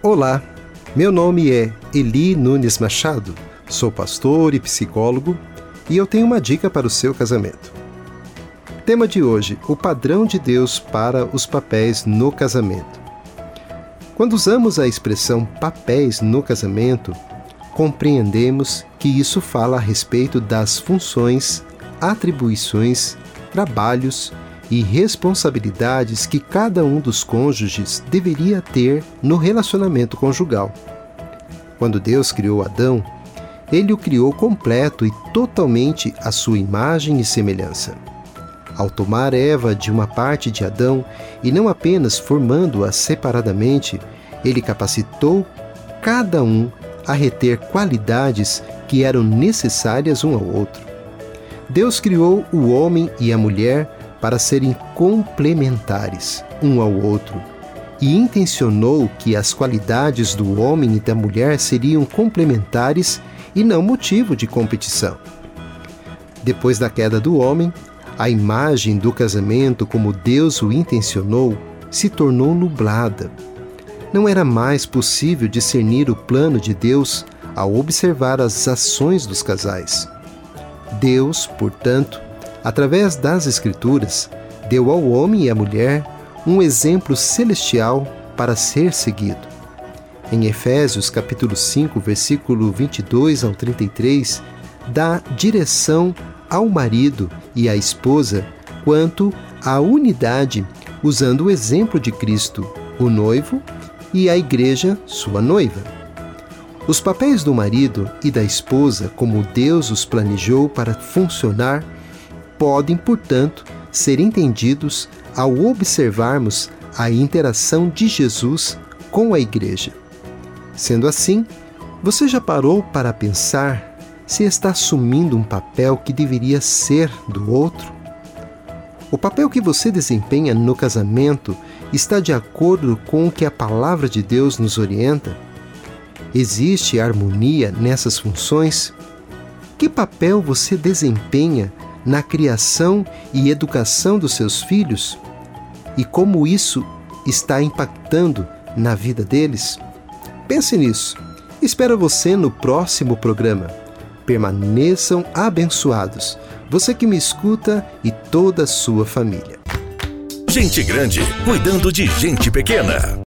Olá, meu nome é Eli Nunes Machado, sou pastor e psicólogo e eu tenho uma dica para o seu casamento. Tema de hoje: o padrão de Deus para os papéis no casamento. Quando usamos a expressão papéis no casamento, compreendemos que isso fala a respeito das funções, atribuições, trabalhos e responsabilidades que cada um dos cônjuges deveria ter no relacionamento conjugal. Quando Deus criou Adão, ele o criou completo e totalmente à sua imagem e semelhança. Ao tomar Eva de uma parte de Adão e não apenas formando-a separadamente, ele capacitou cada um a reter qualidades que eram necessárias um ao outro. Deus criou o homem e a mulher para serem complementares um ao outro e intencionou que as qualidades do homem e da mulher seriam complementares e não motivo de competição. Depois da queda do homem, a imagem do casamento como Deus o intencionou se tornou nublada. Não era mais possível discernir o plano de Deus ao observar as ações dos casais. Deus, portanto, através das Escrituras, deu ao homem e à mulher um exemplo celestial para ser seguido. Em Efésios capítulo 5, versículo 22 ao 33, dá direção ao marido e à esposa quanto à unidade, usando o exemplo de Cristo, o noivo, e a igreja, sua noiva. Os papéis do marido e da esposa, como Deus os planejou para funcionar, podem, portanto, ser entendidos ao observarmos a interação de Jesus com a igreja. Sendo assim, você já parou para pensar se está assumindo um papel que deveria ser do outro? O papel que você desempenha no casamento está de acordo com o que a palavra de Deus nos orienta? Existe harmonia nessas funções? Que papel você desempenha na criação e educação dos seus filhos e como isso está impactando na vida deles? Pense nisso. Espero você no próximo programa. Permaneçam abençoados, você que me escuta e toda a sua família. Gente grande cuidando de gente pequena.